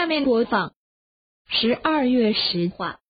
下面播放十二月十话。